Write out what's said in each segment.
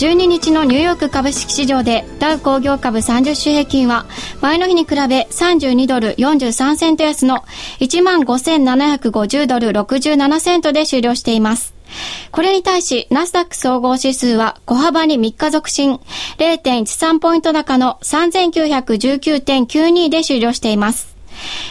12日のニューヨーク株式市場でダウ工業株30種平均は前の日に比べ32ドル43セント安の15,750ドル67セントで終了しています。これに対し、ナスダック総合指数は小幅に3日続伸、0.13ポイント高の3919.92で終了しています。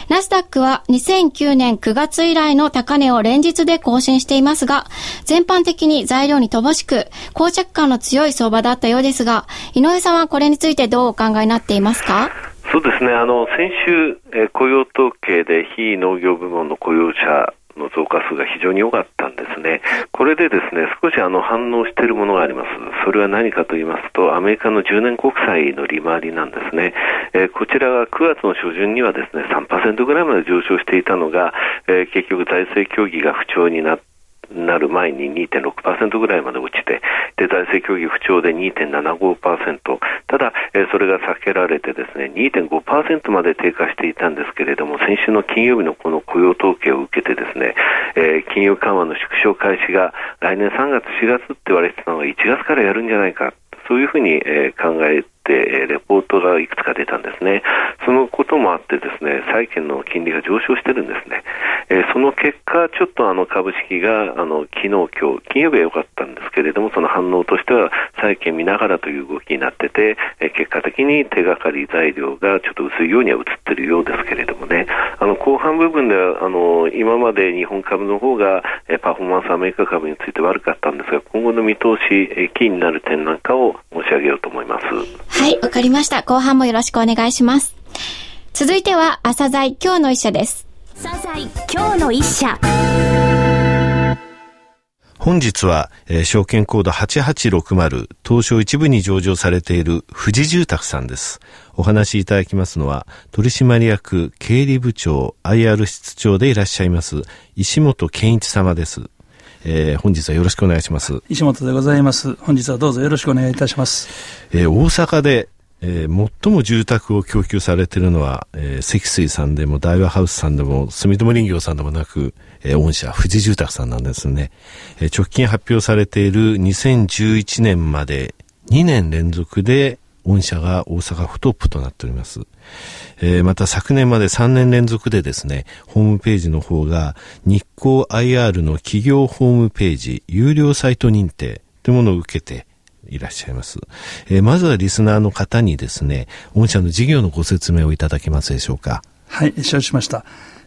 ナスダックは2009年9月以来の高値を連日で更新していますが、全般的に材料に乏しく、膠着感の強い相場だったようですが、井上さんはこれについてどうお考えになっていますか？そうですね、あの、先週、え雇用統計で非農業部門の雇用者の増加数が非常に良かったね。これでですね、少しあの反応しているものがあります。それは何かと言いますと、アメリカの10年国債の利回りなんですね。えー、こちらは9月の初旬にはですね、3%ぐらいまで上昇していたのが、えー、結局財政協議が不調になってなる前に2.6%ぐらいまで落ちて、で、財政協議不調で2.75%、ただ、えー、それが避けられてですね、2.5%まで低下していたんですけれども、先週の金曜日のこの雇用統計を受けてですね、えー、金融緩和の縮小開始が来年3月、4月って言われてたのが1月からやるんじゃないか、そういうふうに、えー、考えて、レポートがいくつか出たんですね。そのこともあってですね、債券の金利が上昇してるんですね。えー、その結果、ちょっとあの株式があの昨日、今日、金曜日は良かったんですけれども、その反応としては債券見ながらという動きになってて、えー、結果的に手がかり材料がちょっと薄いようには映ってるようですけれどもね、あの後半部分ではあの今まで日本株の方が、えー、パフォーマンスアメリカ株について悪かったんですが、今後の見通し、えー、キーになる点なんかを申し上げようと思います。はい、わかりました。後半もよろしくお願いします。続いては、朝鮮今日の一社です。サザエ今日の一社本日は、えー、証券コード8860東証一部に上場されている富士住宅さんです。お話しいただきますのは取締役経理部長 IR 室長でいらっしゃいます石本健一様です。えー、本日はよろしくお願いします。石本でございます。本日はどうぞよろしくお願いいたします。えー、大阪でえー、最も住宅を供給されているのは、えー、積水さんでも大和ハウスさんでも住友林業さんでもなく、えー、御社富士住宅さんなんですね、えー、直近発表されている2011年まで2年連続で御社が大阪府トップとなっております。えー、また昨年まで3年連続でですね、ホームページの方が日光 IR の企業ホームページ有料サイト認定というものを受けて、いらっしゃいます。えー、まずはリスナーの方にですね、御社の事業のご説明をいただけますでしょうか。はい、承知しました。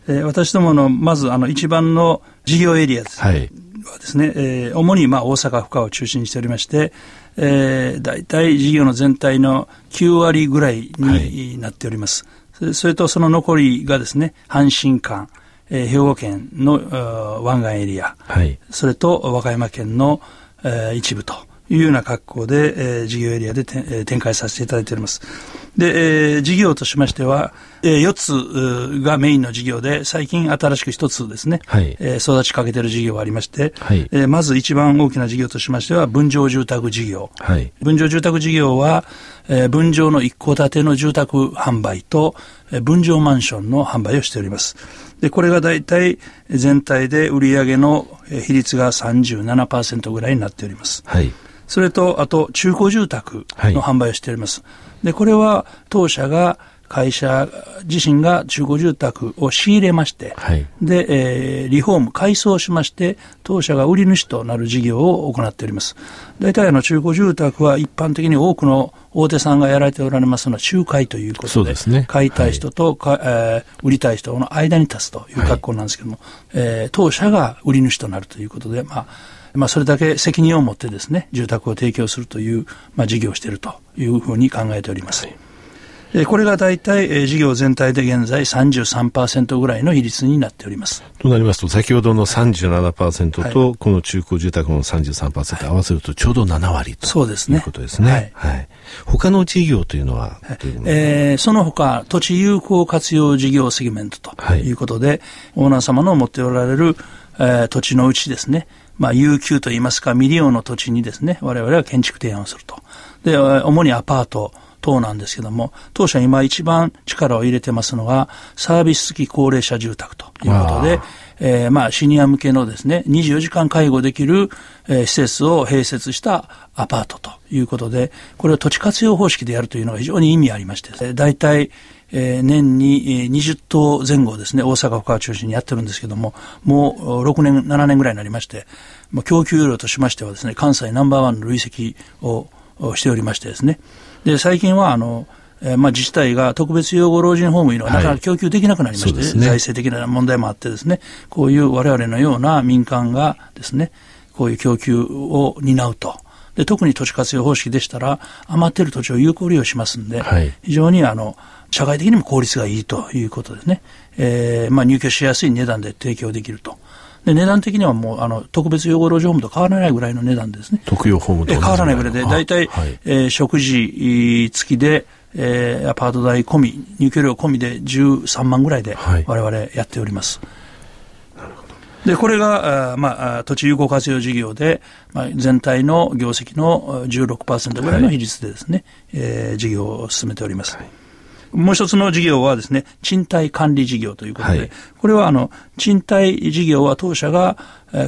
えー、私どもの、まず、あの、一番の事業エリアです。はい。はですね、えー、主に、まあ、大阪府下を中心にしておりまして、えー、大体事業の全体の9割ぐらいになっております。はい、それとその残りがですね、阪神間、えー、兵庫県の湾岸エリア、はい、それと和歌山県の、えー、一部と。いうような格好で、えー、事業エリアで、えー、展開させていただいております。で、えー、事業としましては、えー、4つがメインの事業で、最近新しく1つですね、はい、えー、育ちかけている事業がありまして、はい、えー、まず一番大きな事業としましては、分譲住宅事業。はい、分譲住宅事業は、えー、分譲の一戸建ての住宅販売と、えー、分譲マンションの販売をしております。で、これが大体全体で売上の比率が37%ぐらいになっております。はい。それと、あと、中古住宅の販売をしております。はい、で、これは当社が会社自身が中古住宅を仕入れまして、はい、で、えー、リフォーム、改装しまして、当社が売り主となる事業を行っております。大体あの中古住宅は一般的に多くの大手さんがやられておられますのは仲介ということで、でね、買いたい人とか、はい、えー、売りたい人の間に立つという格好なんですけども、はい、えー、当社が売り主となるということで、まあ、まあ、それだけ責任を持ってですね、住宅を提供するという、まあ、事業をしているというふうに考えております。はいえこれが大体、え事業全体で現在33%ぐらいの比率になっております。となりますと、先ほどの37%と、この中古住宅の33%合わせるとちょうど7割と、そうですね。いうことですね。はい。はい、他の事業というのは、はい、えー、その他、土地有効活用事業セグメントということで、はい、オーナー様の持っておられる、えー、土地のうちですね、まあ、有給といいますか、未利用の土地にですね、我々は建築提案をすると。で、主にアパート、等なんですけども、当社今一番力を入れてますのが、サービス付き高齢者住宅ということで、えー、まあ、シニア向けのですね、24時間介護できる、えー、施設を併設したアパートということで、これを土地活用方式でやるというのが非常に意味ありまして、大体、えー、年に20棟前後ですね、大阪府を中心にやってるんですけども、もう6年、7年ぐらいになりまして、もう供給量としましてはですね、関西ナンバーワンの累積をしておりましてですね、で、最近は、あの、えー、まあ、自治体が特別養護老人ホームいうのはなかなか供給できなくなりまして、はいね、財政的な問題もあってですね、こういう我々のような民間がですね、こういう供給を担うと。で、特に土地活用方式でしたら、余ってる土地を有効利用しますんで、はい、非常にあの、社会的にも効率がいいということですね。えー、まあ、入居しやすい値段で提供できると。で、値段的にはもう、あの、特別養護老人ホームと変わらないぐらいの値段ですね。特養ホームと変わらないぐらいで、大体、はい、えー、食事付きで、えー、アパート代込み、入居料込みで13万ぐらいで、我々やっております。はい、で、これが、あまあ、土地有効活用事業で、まあ、全体の業績の16%ぐらいの比率でですね、はい、えー、事業を進めております。はいもう一つの事業はですね、賃貸管理事業ということで、はい、これはあの、賃貸事業は当社が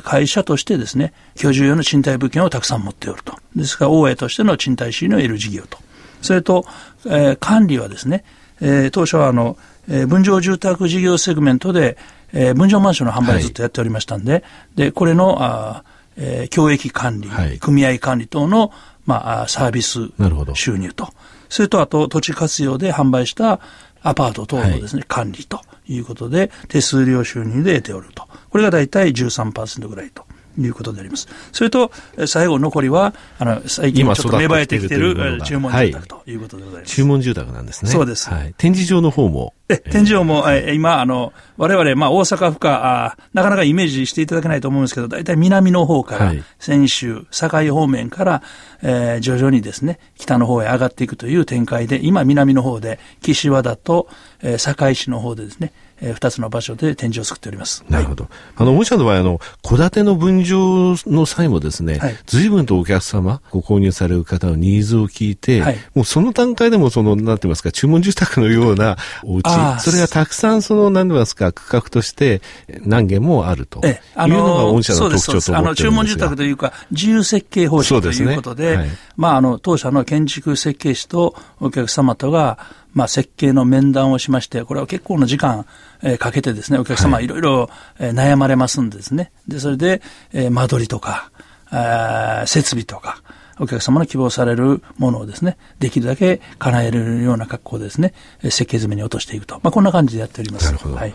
会社としてですね、居住用の賃貸物件をたくさん持っておると。ですから、大江としての賃貸収入を得る事業と。それと、えー、管理はですね、えー、当初はあの、えー、分譲住宅事業セグメントで、えー、分譲マンションの販売をずっとやっておりましたんで、はい、で、これの、あえー、教育管理、はい、組合管理等の、まあ、サービス収入と。それとあと土地活用で販売したアパート等のですね、はい、管理ということで、手数料収入で得ておると。これが大体13%ぐらいと。いうことであります。それと、最後残りは、あの、最近ちょっと芽生えてきてる注文住宅ということでございます。注文住宅なんですね。そうです。はい。展示場の方も。え、展示場も、え今、あの、我々、まあ、大阪府下あ、なかなかイメージしていただけないと思うんですけど、大体南の方から、先週、堺方面から、えー、徐々にですね、北の方へ上がっていくという展開で、今、南の方で、岸和田と、えー、堺市の方でですね、えー、2つの場所で展示を作っております。なるほど。はい、あの、御社の場合、あの、戸建ての分譲の際もですね、はい、随分とお客様、ご購入される方のニーズを聞いて、はい、もうその段階でもその、なんて言いますか、注文住宅のようなお家、それがたくさんその、なんて言いますか、区画として何軒もあるというのが御社の特徴と思ってあの、注文住宅というか、自由設計方式ということで、でね。はい、まあ、あの、当社の建築設計士とお客様とが、まあ、設計の面談をしまして、これは結構な時間、えー、かけてですね、お客様いろいろ、えー、悩まれますんでですね。で、それで、えー、間取りとか、え設備とか、お客様の希望されるものをですね、できるだけ叶えるような格好でですね、設計済みに落としていくと。まあ、こんな感じでやっております。なるほど。はい、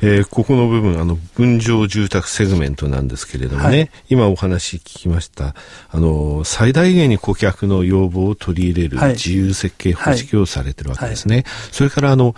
えー、ここの部分、あの、分譲住宅セグメントなんですけれどもね、はい、今お話聞きました、あの、最大限に顧客の要望を取り入れる自由設計方式をされてるわけですね。はい、それから、あの、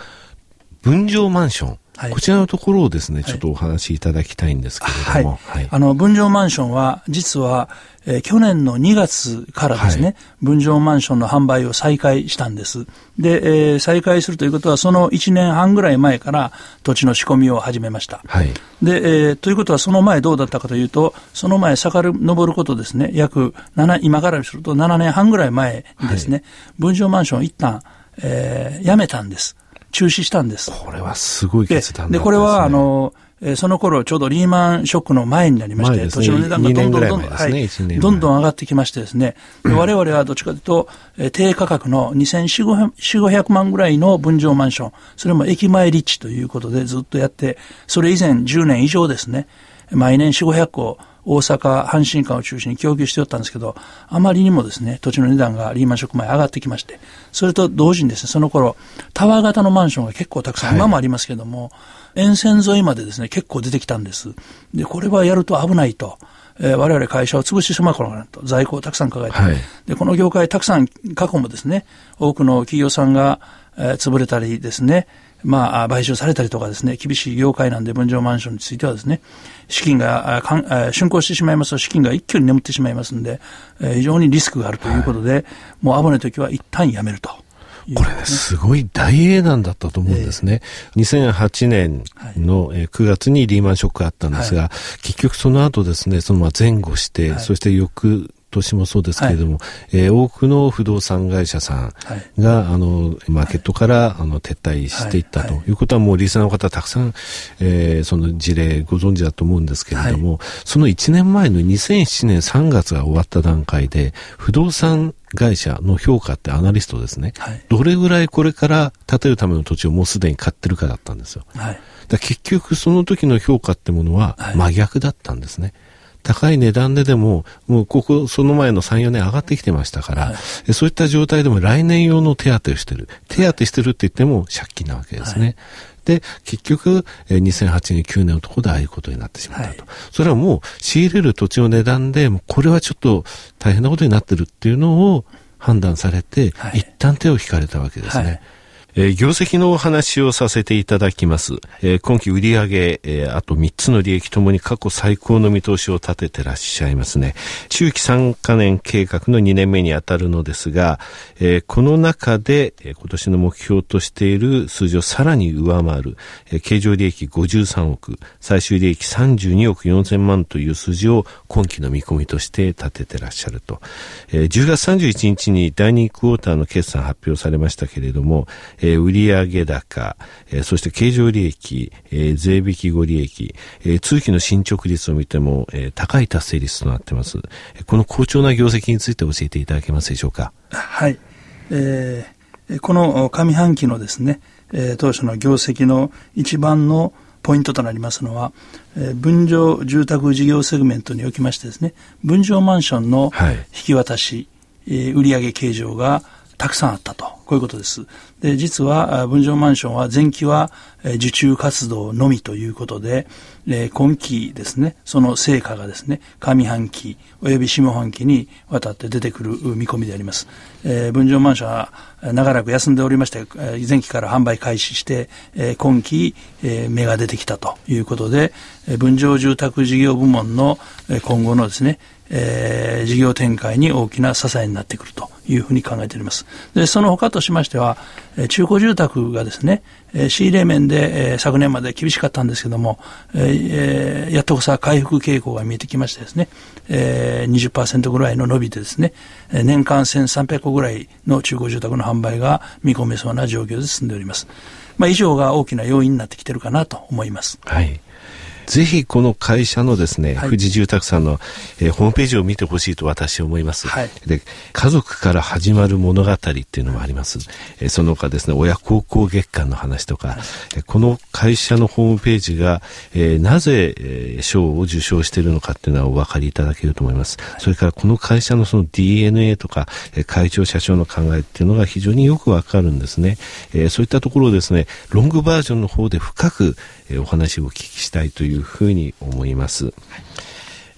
分譲マンション。はい、こちらのところをですね、ちょっとお話しいただきたいんですけれども。はい。あの、分譲マンションは、実は、えー、去年の2月からですね、はい、分譲マンションの販売を再開したんです。で、えー、再開するということは、その1年半ぐらい前から土地の仕込みを始めました。はい。で、えー、ということは、その前どうだったかというと、その前、遡ることですね、約7、今からすると7年半ぐらい前にですね、はい、分譲マンションを一旦、えー、やめたんです。中止したんです。これはすごい決断で、ね、で、これは、あの、えー、その頃ちょうどリーマンショックの前になりまして、ね、土地の値段がどんどんどんどん、ね、はい、どんどん上がってきましてですね、で我々はどっちかというと、えー、低価格の2400、500万ぐらいの分譲マンション、それも駅前立地ということでずっとやって、それ以前10年以上ですね、毎年4、500個、大阪、阪神間を中心に供給しておったんですけど、あまりにもですね、土地の値段がリーマンショック前上がってきまして、それと同時にですね、その頃、タワー型のマンションが結構たくさん、はい、今もありますけども、沿線沿いまでですね、結構出てきたんです。で、これはやると危ないと。えー、我々会社を潰してしまうかなと、在庫をたくさん抱えて、はい、で、この業界たくさん過去もですね、多くの企業さんが、えー、潰れたりですね、まあ、買収されたりとかですね、厳しい業界なんで分譲マンションについてはですね、資金が、かん竣工してしまいますと資金が一挙に眠ってしまいますんで、えー、非常にリスクがあるということで、はい、もう危ない時は一旦やめると。これね、すごい大英断だったと思うんですね。えー、2008年の9月にリーマンショックがあったんですが、はい、結局その後ですね、そのま前後して、はい、そして翌年もそうですけれども、はい、えー、多くの不動産会社さんが、はい、あの、マーケットから、あの、撤退していったということは、もうリスナーの方たくさん、えー、その事例ご存知だと思うんですけれども、はい、その1年前の2007年3月が終わった段階で、不動産会社の評価ってアナリストですね、はい、どれぐらいこれから建てるための土地をもうすでに買ってるかだったんですよ。はい、だ結局その時の評価ってものは真逆だったんですね。高い値段ででも、もうここ、その前の3、4年上がってきてましたから、はい、そういった状態でも来年用の手当をしてる。手当してるって言っても借金なわけですね。はい、で、結局、2008年、9年のところでああいうことになってしまったと。はい、それはもう仕入れる土地の値段で、これはちょっと大変なことになってるっていうのを判断されて、一旦手を引かれたわけですね。えー、業績のお話をさせていただきます。えー、今期売上、えー、あと3つの利益ともに過去最高の見通しを立ててらっしゃいますね。中期3カ年計画の2年目にあたるのですが、え、この中で、え、今年の目標としている数字をさらに上回る、え、経常利益53億、最終利益32億4000万という数字を今期の見込みとして立ててらっしゃると。えー、10月31日に第2クォーターの決算発表されましたけれども、ー、売上高、えー、そして経常利益、えー、税引き後利益、えー、通期の進捗率を見ても、えー、高い達成率となっています。この好調な業績について教えていただけますでしょうか？はい。えー、この上半期のですね、えー、当初の業績の一番のポイントとなりますのは、えー、分譲住宅事業セグメントにおきましてですね、分譲マンションの引き渡し、はい、えー、売上計上がたくさんあったと、こういうことです。で、実は、分譲マンションは前期は受注活動のみということで、え今期ですね、その成果がですね、上半期及び下半期にわたって出てくる見込みであります。えー、分譲マンションは長らく休んでおりまして、前期から販売開始して、え今期、芽が出てきたということで、分譲住宅事業部門の今後のですね、えー、事業展開に大きな支えになってくるというふうに考えております。で、その他としましては、中古住宅がですね、仕入れ面で、昨年まで厳しかったんですけども、やっとこさ回復傾向が見えてきましてですね、20%ぐらいの伸びてですね、年間1300個ぐらいの中古住宅の販売が見込めそうな状況で進んでおります。まあ、以上が大きな要因になってきてるかなと思います。はい。ぜひこの会社のですね、はい、富士住宅さんの、えー、ホームページを見てほしいと私は思います、はい、で。家族から始まる物語っていうのもあります。えー、その他ですね、親孝行月間の話とか、はい、この会社のホームページが、えー、なぜ、えー、賞を受賞しているのかっていうのはお分かりいただけると思います。それからこの会社のその DNA とか、えー、会長社長の考えっていうのが非常によくわかるんですね。えー、そういったところをですね、ロングバージョンの方で深く、えー、お話をお聞きしたいというふうに思います。はい、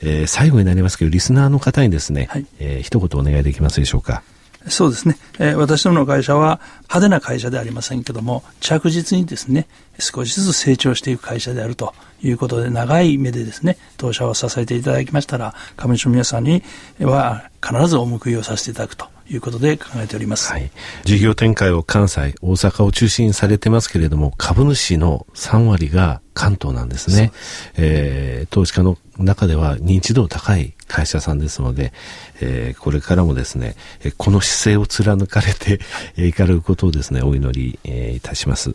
えー、最後になりますけど、リスナーの方にですね、はい、えー、一言お願いできますでしょうか？そうですね、えー、私どもの会社は派手な会社ではありませんけども、着実にですね、少しずつ成長していく会社であるということで、長い目でですね、当社を支えていただきましたら、株主の皆さんには必ずお報いをさせていただくということで考えております。はい。事業展開を関西、大阪を中心にされてますけれども、株主の3割が関東なんですね。すえー、投資家の中では認知度高い会社さんですので、えー、これからもですね、この姿勢を貫かれていかれることをですね、お祈り、えー、いたします。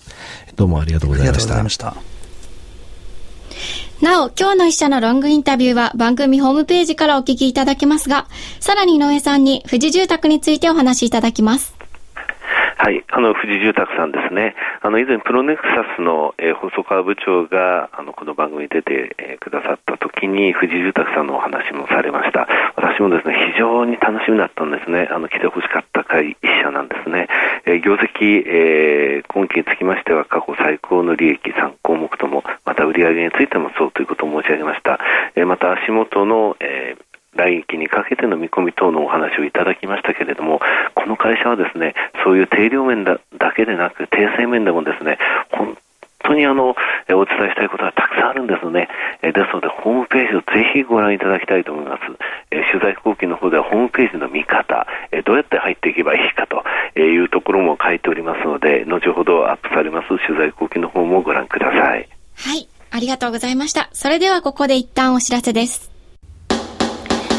どうもありがとうございました。ありがとうございました。なお、今日の一社のロングインタビューは番組ホームページからお聞きいただけますが、さらに井上さんに富士住宅についてお話しいただきます。はい、あの富士住宅さんですね、あの以前、プロネクサスの、えー、細川部長があのこの番組に出て、えー、くださったときに、富士住宅さんのお話もされました、私もですね非常に楽しみだったんですね、あの来てほしかった会一社なんですね、えー、業績、えー、今期につきましては過去最高の利益3項目とも、また売上についてもそうということを申し上げました、えー、また足元の、えー来期にかけての見込み等のお話をいただきましたけれども、この会社はですね、そういう定量面だだけでなく、訂正面でもですね、本当にあの、お伝えしたいことがたくさんあるんですね。ですので、ホームページをぜひご覧いただきたいと思います。取材後期の方ではホームページの見方、どうやって入っていけばいいかというところも書いておりますので、後ほどアップされます取材後期の方もご覧ください。はい、ありがとうございました。それではここで一旦お知らせです。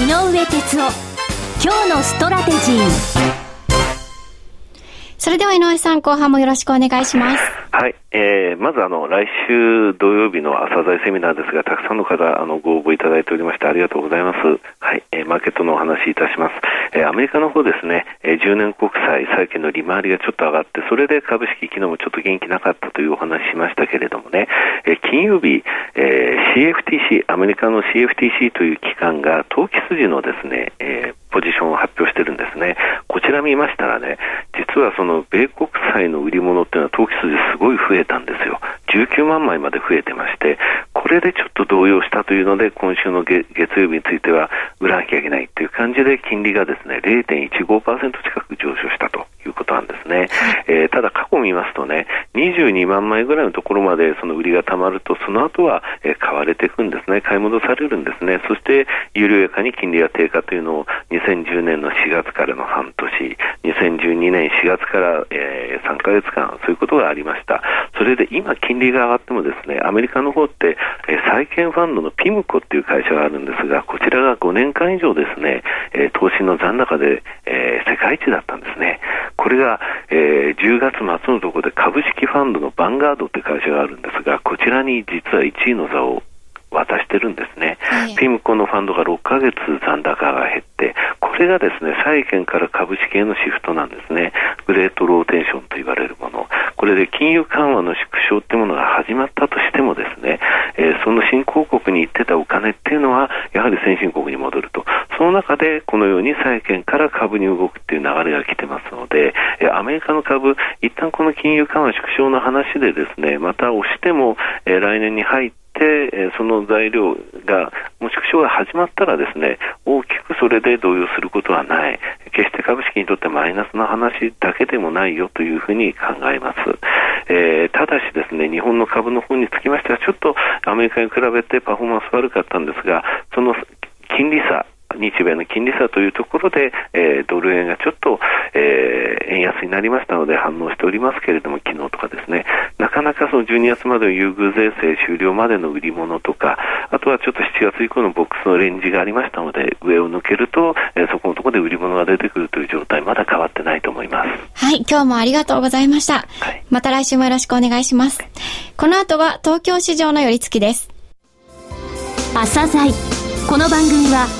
井上哲夫。今日のストラテジー。それでは井上さん、後半もよろしくお願いします。はい。えー、まずあの、来週土曜日の朝鮮セミナーですが、たくさんの方、あの、ご応募いただいておりまして、ありがとうございます。はい。えー、マーケットのお話いたします。えー、アメリカの方ですね、えー、10年国債、債券の利回りがちょっと上がって、それで株式、昨日もちょっと元気なかったというお話しましたけれどもね、えー、金曜日、えー、CFTC、アメリカの CFTC という機関が、投機筋のですね、えー、ポジションを発表してるんですね。こちら見ましたらね、実はその米国債の売り物っていうのは投機筋すごい増えたんですよ。19万枚まで増えてまして、これでちょっと動揺したというので、今週の月曜日については売らなきゃいけないっていう感じで、金利がですね、0.15%近く上昇したということなんですね。えー、ただ過去を見ますとね、22万枚ぐらいのところまでその売りがたまると、その後は、えー、買われていくんですね。買い戻されるんですね。そして、緩やかに金利が低下というのを2010年の4月からの半年、2012年4月から、えー、3ヶ月間、そういうことがありました。それで今、金利が上がってもですね、アメリカの方って、えー、債券ファンドのピムコっていう会社があるんですが、こちらが5年間以上ですね、えー、投資の残高で、えー、世界一だったんですね。これが、えー、10月末のところで株式ファンドのバンガードって会社があるんですが、こちらに実は1位の座を渡してるんですね、はい、ピムコのファンドが6ヶ月残高が減って、これがですね債券から株式へのシフトなんですね、グレートローテーションと言われるもの、これで金融緩和の縮小っていうものが始まったとしても、ですね、えー、その新興国に行ってたお金っていうのは、やはり先進国に戻ると、その中でこのように債券から株に動くっていう流れが来てますので、えー、アメリカの株、一旦この金融緩和縮小の話でですね、また押しても、えー、来年に入って、えその材料が、もう縮小が始まったらですね、大きくそれで動揺することはない。決して株式にとってマイナスの話だけでもないよというふうに考えます。えー、ただしですね、日本の株の方につきましては、ちょっとアメリカに比べてパフォーマンス悪かったんですが、その金利差、日米の金利差というところで、えー、ドル円がちょっと、えー、円安になりましたので反応しておりますけれども、昨日とかですね、なかなかその12月までの優遇税制終了までの売り物とか、あとはちょっと7月以降のボックスのレンジがありましたので、上を抜けると、えー、そこのところで売り物が出てくるという状態、まだ変わってないと思います。はい、今日もありがとうございました。はい、また来週もよろしくお願いします。この後は東京市場の寄り付きです。朝鮮この番組は